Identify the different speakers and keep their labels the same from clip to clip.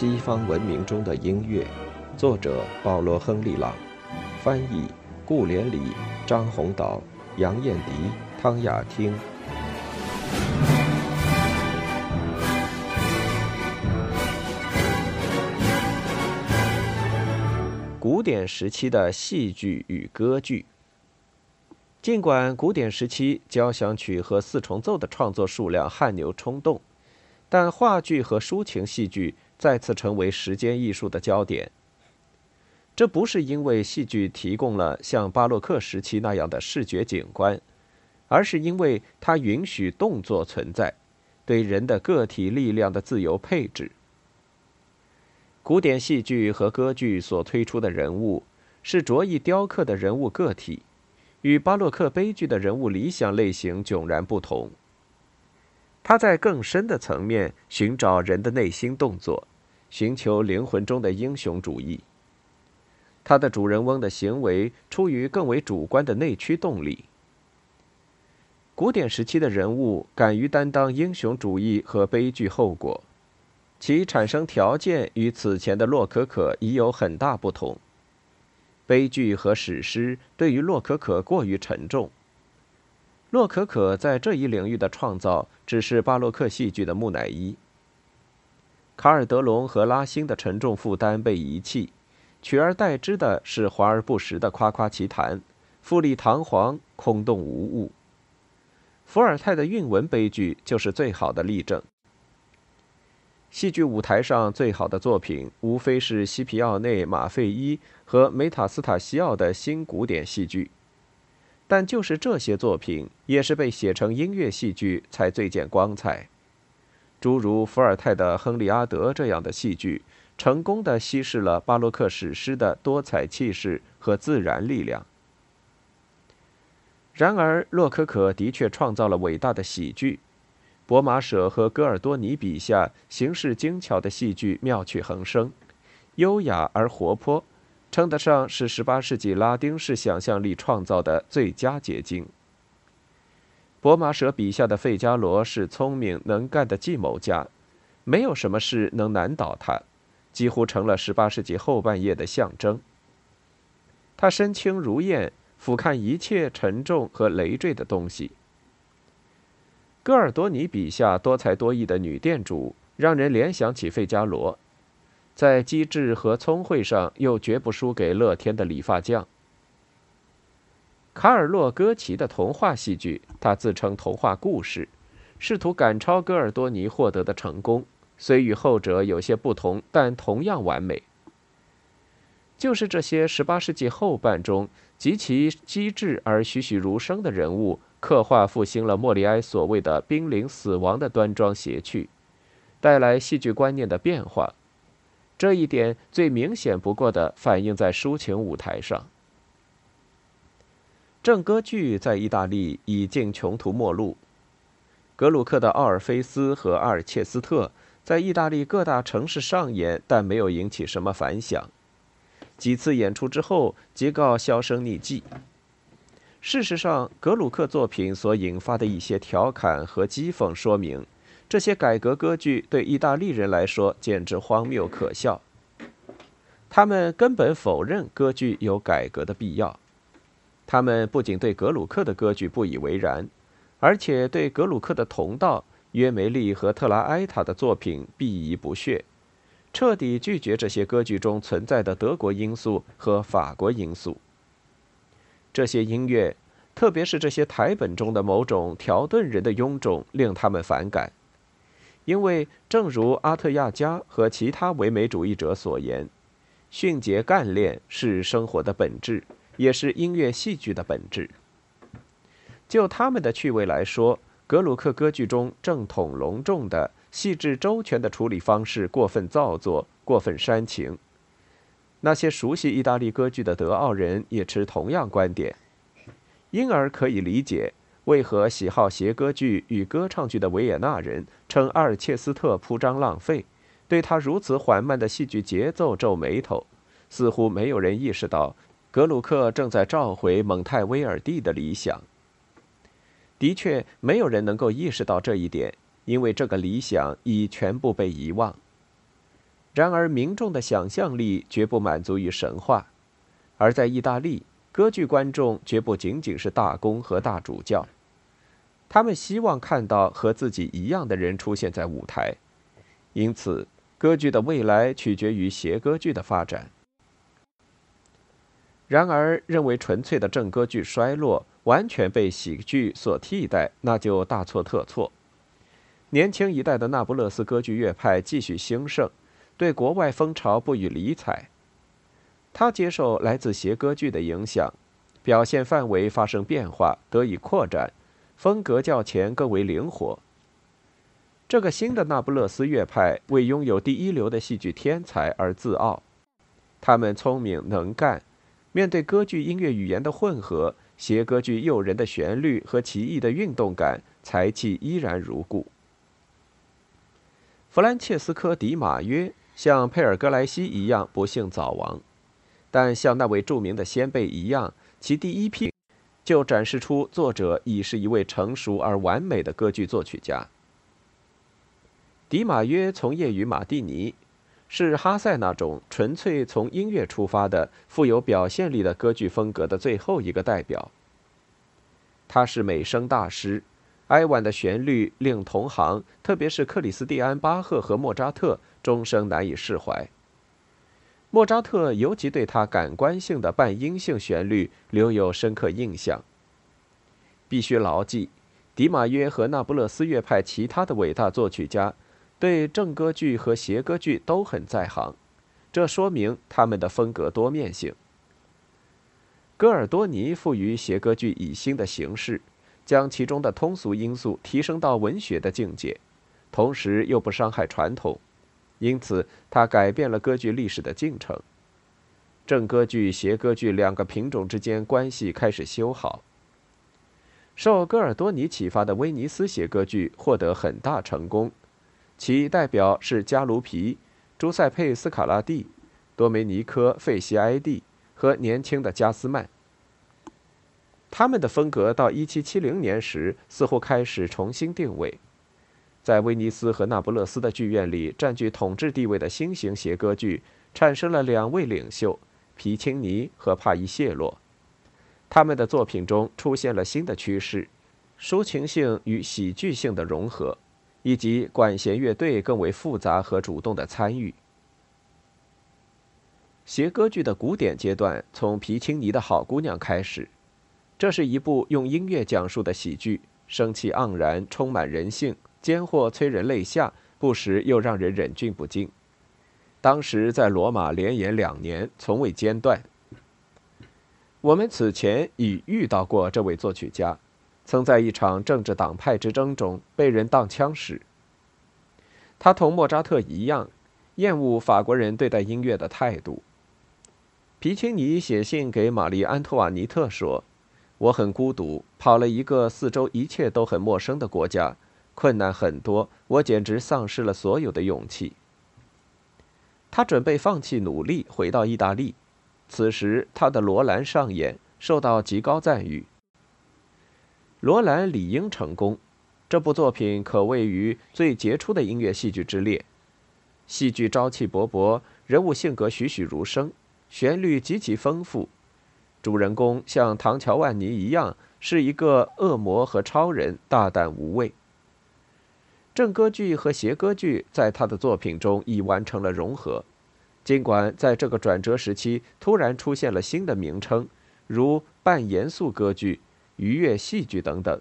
Speaker 1: 西方文明中的音乐，作者保罗·亨利·朗，翻译顾连理、张宏导、杨艳迪、汤雅汀。古典时期的戏剧与歌剧。尽管古典时期交响曲和四重奏的创作数量汗牛充栋，但话剧和抒情戏剧再次成为时间艺术的焦点。这不是因为戏剧提供了像巴洛克时期那样的视觉景观，而是因为它允许动作存在，对人的个体力量的自由配置。古典戏剧和歌剧所推出的人物是着意雕刻的人物个体。与巴洛克悲剧的人物理想类型迥然不同。他在更深的层面寻找人的内心动作，寻求灵魂中的英雄主义。他的主人翁的行为出于更为主观的内驱动力。古典时期的人物敢于担当英雄主义和悲剧后果，其产生条件与此前的洛可可已有很大不同。悲剧和史诗对于洛可可过于沉重。洛可可在这一领域的创造只是巴洛克戏剧的木乃伊。卡尔德隆和拉辛的沉重负担被遗弃，取而代之的是华而不实的夸夸其谈，富丽堂皇，空洞无物。伏尔泰的韵文悲剧就是最好的例证。戏剧舞台上最好的作品，无非是西皮奥内、马费伊和梅塔斯塔西奥的新古典戏剧，但就是这些作品，也是被写成音乐戏剧才最见光彩。诸如伏尔泰的《亨利阿德》这样的戏剧，成功的稀释了巴洛克史诗的多彩气势和自然力量。然而，洛可可的确创造了伟大的喜剧。博马舍和戈尔多尼笔下形式精巧的戏剧妙趣横生，优雅而活泼，称得上是18世纪拉丁式想象力创造的最佳结晶。博马舍笔下的费加罗是聪明能干的计谋家，没有什么事能难倒他，几乎成了18世纪后半叶的象征。他身轻如燕，俯瞰一切沉重和累赘的东西。戈尔多尼笔下多才多艺的女店主，让人联想起费加罗，在机智和聪慧上又绝不输给乐天的理发匠。卡尔洛戈奇的童话戏剧，他自称童话故事，试图赶超戈尔多尼获得的成功，虽与后者有些不同，但同样完美。就是这些18世纪后半中极其机智而栩栩如生的人物。刻画复兴了莫里埃所谓的濒临死亡的端庄谐趣，带来戏剧观念的变化。这一点最明显不过的反映在抒情舞台上。正歌剧在意大利已经穷途末路。格鲁克的《奥尔菲斯》和《阿尔切斯特》在意大利各大城市上演，但没有引起什么反响。几次演出之后，即告销声匿迹。事实上，格鲁克作品所引发的一些调侃和讥讽，说明这些改革歌剧对意大利人来说简直荒谬可笑。他们根本否认歌剧有改革的必要。他们不仅对格鲁克的歌剧不以为然，而且对格鲁克的同道约梅利和特拉埃塔的作品鄙夷不屑，彻底拒绝这些歌剧中存在的德国因素和法国因素。这些音乐，特别是这些台本中的某种条顿人的臃肿，令他们反感。因为，正如阿特亚加和其他唯美主义者所言，迅捷干练是生活的本质，也是音乐戏剧的本质。就他们的趣味来说，格鲁克歌剧中正统隆重的、细致周全的处理方式过分造作、过分煽情。那些熟悉意大利歌剧的德奥人也持同样观点，因而可以理解为何喜好谐歌剧与歌唱剧的维也纳人称阿尔切斯特铺张浪费，对他如此缓慢的戏剧节奏皱眉头。似乎没有人意识到，格鲁克正在召回蒙泰威尔蒂的理想。的确，没有人能够意识到这一点，因为这个理想已全部被遗忘。然而，民众的想象力绝不满足于神话，而在意大利，歌剧观众绝不仅仅是大公和大主教，他们希望看到和自己一样的人出现在舞台，因此，歌剧的未来取决于协歌剧的发展。然而，认为纯粹的正歌剧衰落，完全被喜剧所替代，那就大错特错。年轻一代的那不勒斯歌剧乐派继续兴盛。对国外风潮不予理睬，他接受来自谐歌剧的影响，表现范围发生变化，得以扩展，风格较前更为灵活。这个新的那不勒斯乐派为拥有第一流的戏剧天才而自傲，他们聪明能干，面对歌剧音乐语言的混合，谐歌剧诱人的旋律和奇异的运动感，才气依然如故。弗兰切斯科·迪马约。像佩尔格莱西一样不幸早亡，但像那位著名的先辈一样，其第一批就展示出作者已是一位成熟而完美的歌剧作曲家。迪马约从业于马蒂尼，是哈塞那种纯粹从音乐出发的、富有表现力的歌剧风格的最后一个代表。他是美声大师。哀婉的旋律令同行，特别是克里斯蒂安·巴赫和莫扎特，终生难以释怀。莫扎特尤其对他感官性的半音性旋律留有深刻印象。必须牢记，迪马约和那不勒斯乐派其他的伟大作曲家，对正歌剧和谐歌剧都很在行，这说明他们的风格多面性。戈尔多尼赋予谐歌剧以新的形式。将其中的通俗因素提升到文学的境界，同时又不伤害传统，因此他改变了歌剧历史的进程。正歌剧、谐歌剧两个品种之间关系开始修好。受戈尔多尼启发的威尼斯谐歌剧获得很大成功，其代表是加卢皮、朱塞佩·斯卡拉蒂、多梅尼科·费西埃蒂和年轻的加斯曼。他们的风格到1770年时似乎开始重新定位，在威尼斯和那不勒斯的剧院里占据统治地位的新型谐歌剧产生了两位领袖皮钦尼和帕伊谢洛，他们的作品中出现了新的趋势，抒情性与喜剧性的融合，以及管弦乐队更为复杂和主动的参与。谐歌剧的古典阶段从皮青尼的好姑娘开始。这是一部用音乐讲述的喜剧，生气盎然，充满人性，奸货催人泪下，不时又让人忍俊不禁。当时在罗马连演两年，从未间断。我们此前已遇到过这位作曲家，曾在一场政治党派之争中被人当枪使。他同莫扎特一样，厌恶法国人对待音乐的态度。皮钦尼写信给玛丽·安托瓦尼特说。我很孤独，跑了一个四周一切都很陌生的国家，困难很多，我简直丧失了所有的勇气。他准备放弃努力，回到意大利。此时，他的《罗兰》上演，受到极高赞誉。《罗兰》理应成功，这部作品可位于最杰出的音乐戏剧之列。戏剧朝气勃勃，人物性格栩栩如生，旋律极其丰富。主人公像唐乔万尼一样，是一个恶魔和超人，大胆无畏。正歌剧和邪歌剧在他的作品中已完成了融合，尽管在这个转折时期突然出现了新的名称，如半严肃歌剧、愉悦戏剧等等，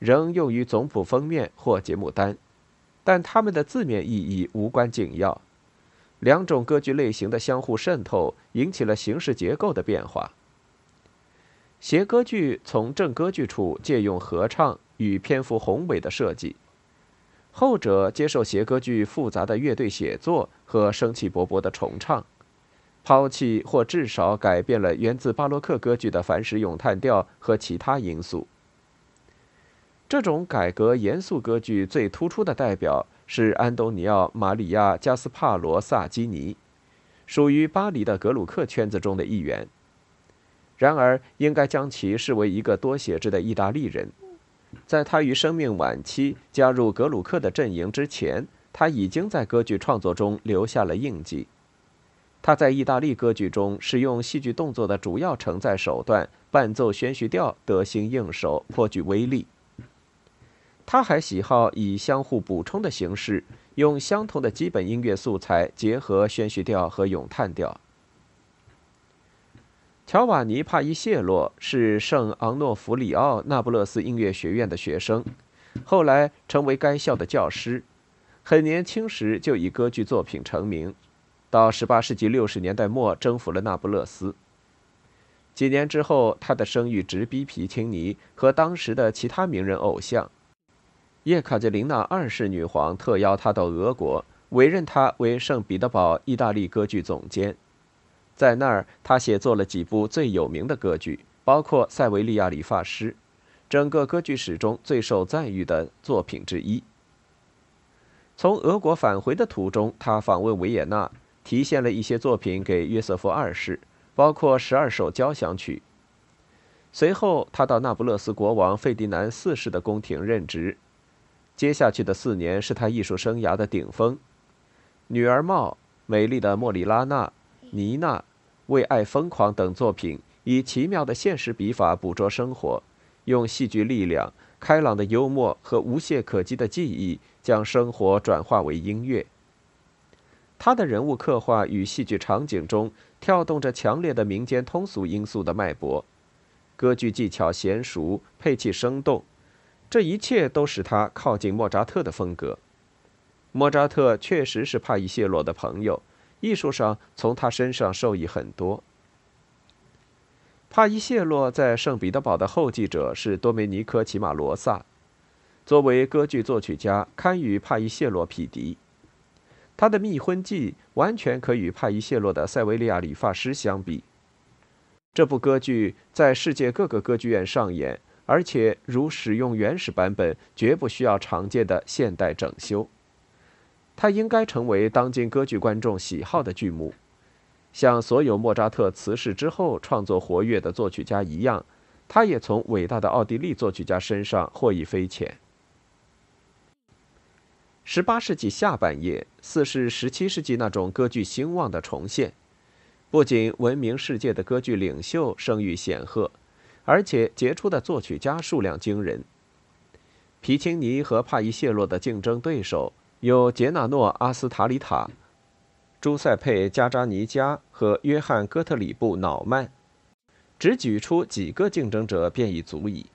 Speaker 1: 仍用于总谱封面或节目单，但它们的字面意义无关紧要。两种歌剧类型的相互渗透引起了形式结构的变化。谐歌剧从正歌剧处借用合唱与篇幅宏伟的设计，后者接受谐歌剧复杂的乐队写作和生气勃勃的重唱，抛弃或至少改变了源自巴洛克歌剧的凡实咏叹调和其他因素。这种改革严肃歌剧最突出的代表是安东尼奥·马里亚·加斯帕罗·萨基尼，属于巴黎的格鲁克圈子中的一员。然而，应该将其视为一个多写制的意大利人。在他于生命晚期加入格鲁克的阵营之前，他已经在歌剧创作中留下了印记。他在意大利歌剧中使用戏剧动作的主要承载手段——伴奏宣叙调，得心应手，颇具威力。他还喜好以相互补充的形式，用相同的基本音乐素材结合宣叙调和咏叹调。乔瓦尼·帕伊谢洛是圣昂诺弗里奥那不勒斯音乐学院的学生，后来成为该校的教师。很年轻时就以歌剧作品成名。到18世纪60年代末，征服了那不勒斯。几年之后，他的声誉直逼皮钦尼和当时的其他名人偶像。叶卡捷琳娜二世女皇特邀他到俄国，委任他为圣彼得堡意大利歌剧总监。在那儿，他写作了几部最有名的歌剧，包括《塞维利亚理发师》，整个歌剧史中最受赞誉的作品之一。从俄国返回的途中，他访问维也纳。提献了一些作品给约瑟夫二世，包括十二首交响曲。随后，他到那不勒斯国王费迪南四世的宫廷任职。接下去的四年是他艺术生涯的顶峰。女儿帽、美丽的莫里拉娜、妮娜、为爱疯狂等作品，以奇妙的现实笔法捕捉生活，用戏剧力量、开朗的幽默和无懈可击的技艺，将生活转化为音乐。他的人物刻画与戏剧场景中跳动着强烈的民间通俗因素的脉搏，歌剧技巧娴熟，配器生动，这一切都使他靠近莫扎特的风格。莫扎特确实是帕伊谢洛的朋友，艺术上从他身上受益很多。帕伊谢洛在圣彼得堡的后继者是多梅尼科·齐马罗萨，作为歌剧作曲家，堪与帕伊谢洛匹敌。他的《密婚记》完全可与帕伊谢洛的《塞维利亚理发师》相比。这部歌剧在世界各个歌剧院上演，而且如使用原始版本，绝不需要常见的现代整修。它应该成为当今歌剧观众喜好的剧目。像所有莫扎特辞世之后创作活跃的作曲家一样，他也从伟大的奥地利作曲家身上获益匪浅。十八世纪下半叶，似是十七世纪那种歌剧兴旺的重现。不仅闻名世界的歌剧领袖声誉显赫，而且杰出的作曲家数量惊人。皮钦尼和帕伊谢洛的竞争对手有杰纳诺·阿斯塔里塔、朱塞佩·加扎尼加和约翰·哥特里布·瑙曼，只举出几个竞争者便已足矣。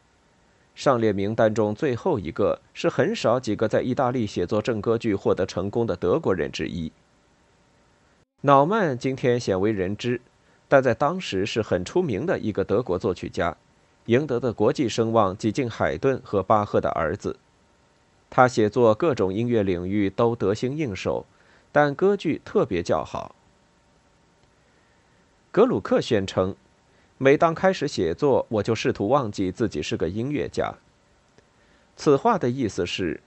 Speaker 1: 上列名单中最后一个是很少几个在意大利写作正歌剧获得成功的德国人之一。瑙曼今天鲜为人知，但在当时是很出名的一个德国作曲家，赢得的国际声望几近海顿和巴赫的儿子。他写作各种音乐领域都得心应手，但歌剧特别较好。格鲁克宣称。每当开始写作，我就试图忘记自己是个音乐家。此话的意思是，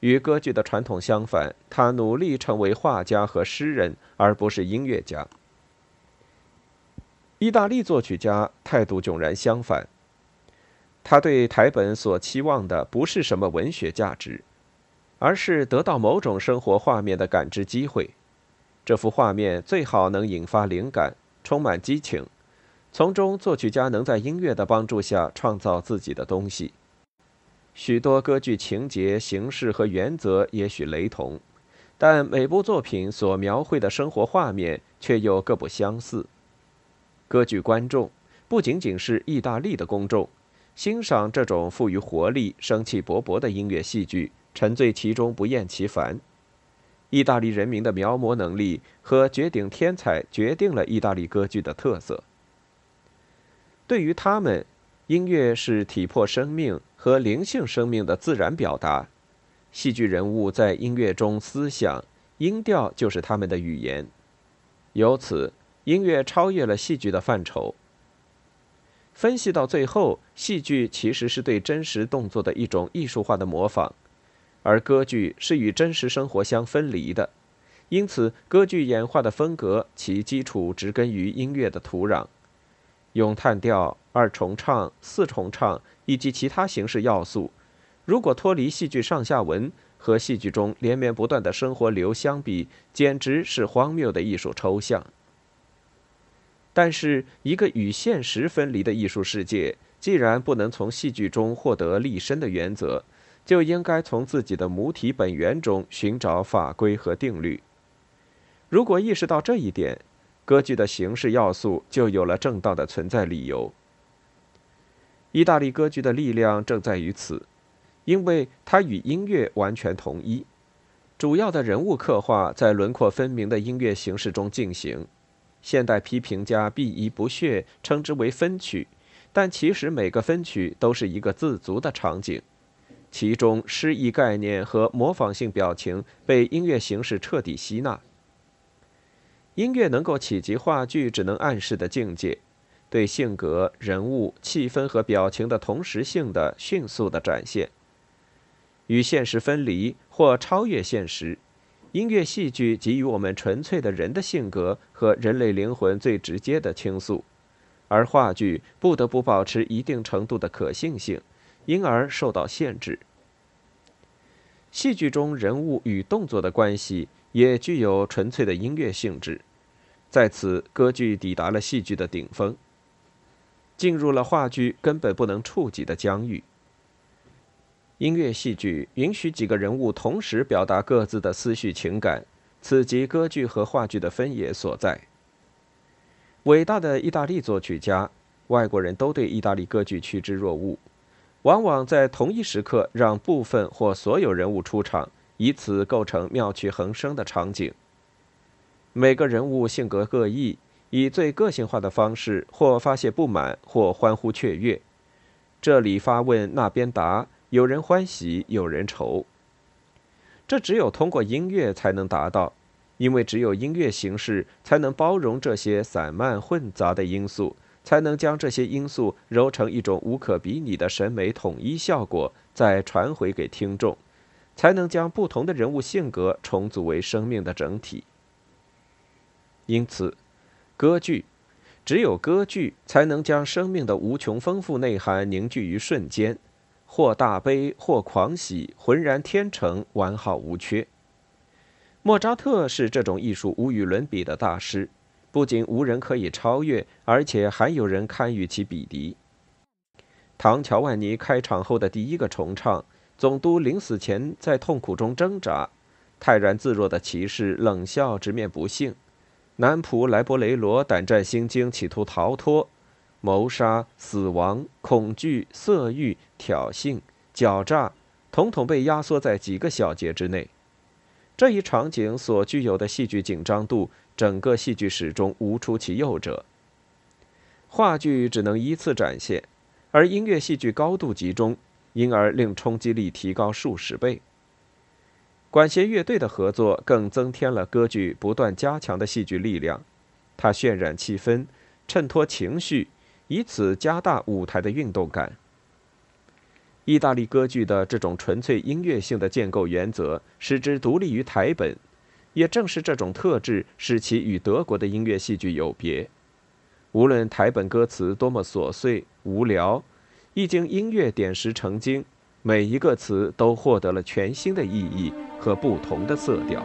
Speaker 1: 与歌剧的传统相反，他努力成为画家和诗人，而不是音乐家。意大利作曲家态度迥然相反，他对台本所期望的不是什么文学价值，而是得到某种生活画面的感知机会。这幅画面最好能引发灵感，充满激情。从中，作曲家能在音乐的帮助下创造自己的东西。许多歌剧情节、形式和原则也许雷同，但每部作品所描绘的生活画面却又各不相似。歌剧观众不仅仅是意大利的公众，欣赏这种富于活力、生气勃勃的音乐戏剧，沉醉其中不厌其烦。意大利人民的描摹能力和绝顶天才决定了意大利歌剧的特色。对于他们，音乐是体魄生命和灵性生命的自然表达。戏剧人物在音乐中思想，音调就是他们的语言。由此，音乐超越了戏剧的范畴。分析到最后，戏剧其实是对真实动作的一种艺术化的模仿，而歌剧是与真实生活相分离的。因此，歌剧演化的风格其基础植根于音乐的土壤。咏叹调、二重唱、四重唱以及其他形式要素，如果脱离戏剧上下文，和戏剧中连绵不断的生活流相比，简直是荒谬的艺术抽象。但是，一个与现实分离的艺术世界，既然不能从戏剧中获得立身的原则，就应该从自己的母体本源中寻找法规和定律。如果意识到这一点，歌剧的形式要素就有了正当的存在理由。意大利歌剧的力量正在于此，因为它与音乐完全统一，主要的人物刻画在轮廓分明的音乐形式中进行。现代批评家鄙夷不屑称之为分曲，但其实每个分曲都是一个自足的场景，其中诗意概念和模仿性表情被音乐形式彻底吸纳。音乐能够企及话剧只能暗示的境界，对性格、人物、气氛和表情的同时性的迅速的展现，与现实分离或超越现实。音乐戏剧给予我们纯粹的人的性格和人类灵魂最直接的倾诉，而话剧不得不保持一定程度的可信性，因而受到限制。戏剧中人物与动作的关系也具有纯粹的音乐性质。在此，歌剧抵达了戏剧的顶峰，进入了话剧根本不能触及的疆域。音乐戏剧允许几个人物同时表达各自的思绪情感，此即歌剧和话剧的分野所在。伟大的意大利作曲家，外国人都对意大利歌剧趋之若鹜，往往在同一时刻让部分或所有人物出场，以此构成妙趣横生的场景。每个人物性格各异，以最个性化的方式，或发泄不满，或欢呼雀跃。这里发问，那边答，有人欢喜，有人愁。这只有通过音乐才能达到，因为只有音乐形式才能包容这些散漫混杂的因素，才能将这些因素揉成一种无可比拟的审美统一效果，再传回给听众，才能将不同的人物性格重组为生命的整体。因此，歌剧只有歌剧才能将生命的无穷丰富内涵凝聚于瞬间，或大悲，或狂喜，浑然天成，完好无缺。莫扎特是这种艺术无与伦比的大师，不仅无人可以超越，而且还有人堪与其比敌。唐乔万尼开场后的第一个重唱，总督临死前在痛苦中挣扎，泰然自若的骑士冷笑，直面不幸。南普莱博雷罗胆战心惊，企图逃脱，谋杀、死亡、恐惧、色欲、挑衅、狡诈，统统被压缩在几个小节之内。这一场景所具有的戏剧紧张度，整个戏剧史中无出其右者。话剧只能依次展现，而音乐戏剧高度集中，因而令冲击力提高数十倍。管弦乐队的合作更增添了歌剧不断加强的戏剧力量，它渲染气氛，衬托情绪，以此加大舞台的运动感。意大利歌剧的这种纯粹音乐性的建构原则，使之独立于台本，也正是这种特质使其与德国的音乐戏剧有别。无论台本歌词多么琐碎无聊，一经音乐点石成金，每一个词都获得了全新的意义。和不同的色调。